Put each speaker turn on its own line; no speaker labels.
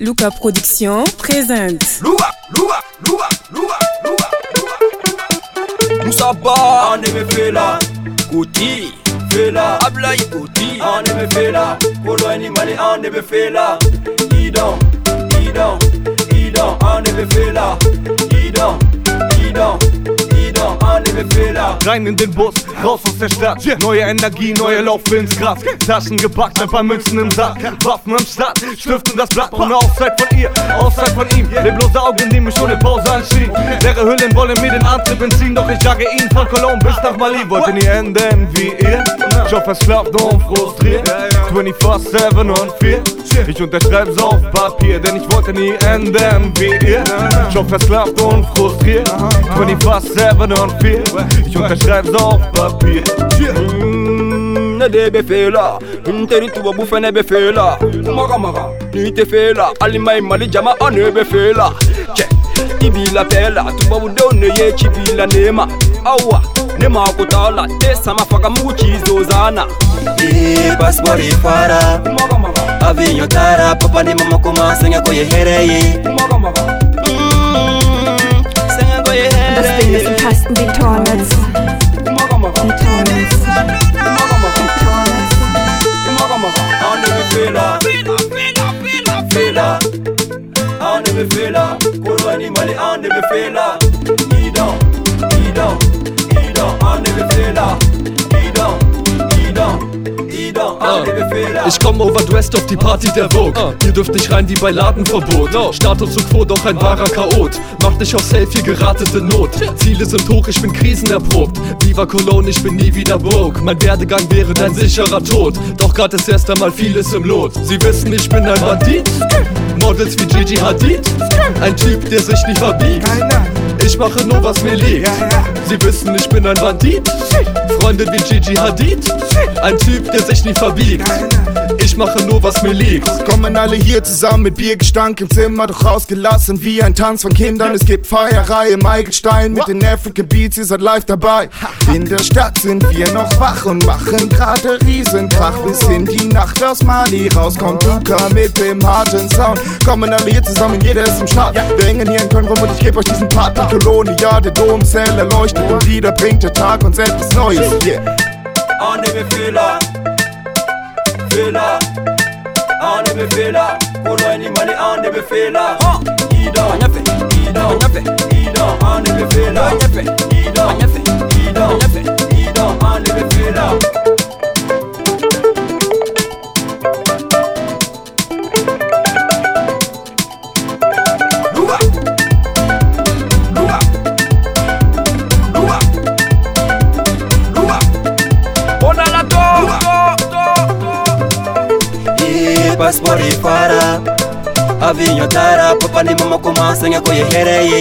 Luca Production présente.
Louba, Louba, Louba, Louba, Louba, Louba. Moussa Ba, Aneme Fela, Koti, Fela, Ablaï Koti, Aneme Fela, Polo Animale, Aneme Fela, Idan, Idan, Idan, Aneme Fela, Idan. Fela.
Rein in den Bus, raus aus der Stadt. Neue Energie, neue Lauf ins Gras. Taschen gepackt, ein paar Münzen im Sack. Waffen im Start, Stift und das Blatt. Ohne Auszeit von ihr, Auszeit von ihm. Leblose Augen, die mich ohne Pause anschien. Leere Hüllen wollen mir den Antrieb entziehen. Doch ich jage ihn von Cologne bis nach Mali. Wollte nie enden wie ihr. Ich hoffe, es klappt und frustriert. 24-7 und 4. Ich unterschreib's auf Papier, denn ich wollte nie enden wie ihr. Ich hoffe, es klappt und frustriert. 24-7 und 4. Ich unterschreib's auf Papier.
De be fela nteri tubabu fɛnɛ be fela maga maga ni tɛ fela hali ma mali jama an ne be fela cɛ i b'i la fɛla tubabudenw ne ye ci b'i la ne ma awa nemakutala esamafaka
mukuchizozana ipaspori fara avinyo tara papa ni mama koma
senga koyehereye
mm,
senga koyehereye die Tornes. Die Tornes. Fehler, auch nicht mehr Fehler, Corona, die Mali, auch nicht mehr Fehler.
Ich komm overdressed auf die Party der Vogue. Ihr dürft nicht rein wie bei Ladenverbot. Status quo, doch ein wahrer Chaot. Macht dich auf Selfie geratete Not. Ziele sind hoch, ich bin krisenerprobt. Viva Cologne, ich bin nie wieder broke. Mein Werdegang wäre dein sicherer Tod. Doch grad ist erst einmal vieles im Lot. Sie wissen, ich bin ein Bandit. Models wie Gigi Hadid. Ein Typ, der sich nicht verbiegt. Ich mache nur, was mir liegt. Sie wissen, ich bin ein Bandit. Freunde wie Gigi Hadid. Ein Typ, der sich nicht verbiegt. Ich mache nur, was mir liegt.
Kommen alle hier zusammen mit Biergestank im Zimmer, doch rausgelassen wie ein Tanz von Kindern. Es gibt Feierei im Eigelstein mit den African Beats, ihr seid live dabei. In der Stadt sind wir noch wach und machen gerade Riesenkrach. Bis in die Nacht aus Mali rauskommt Luca mit dem harten Sound. Kommen alle hier zusammen, jeder ist im Start. Wir hängen hier in Köln rum und ich geb euch diesen Part mit Kolonie. Ja, der Domzell erleuchtet und wieder bringt der Tag uns etwas Neues. Yeah.
an ne be fela fela an ne be fela kolo
pasiporo ifara avinyotara papa ni mama kumasenya ko yehereye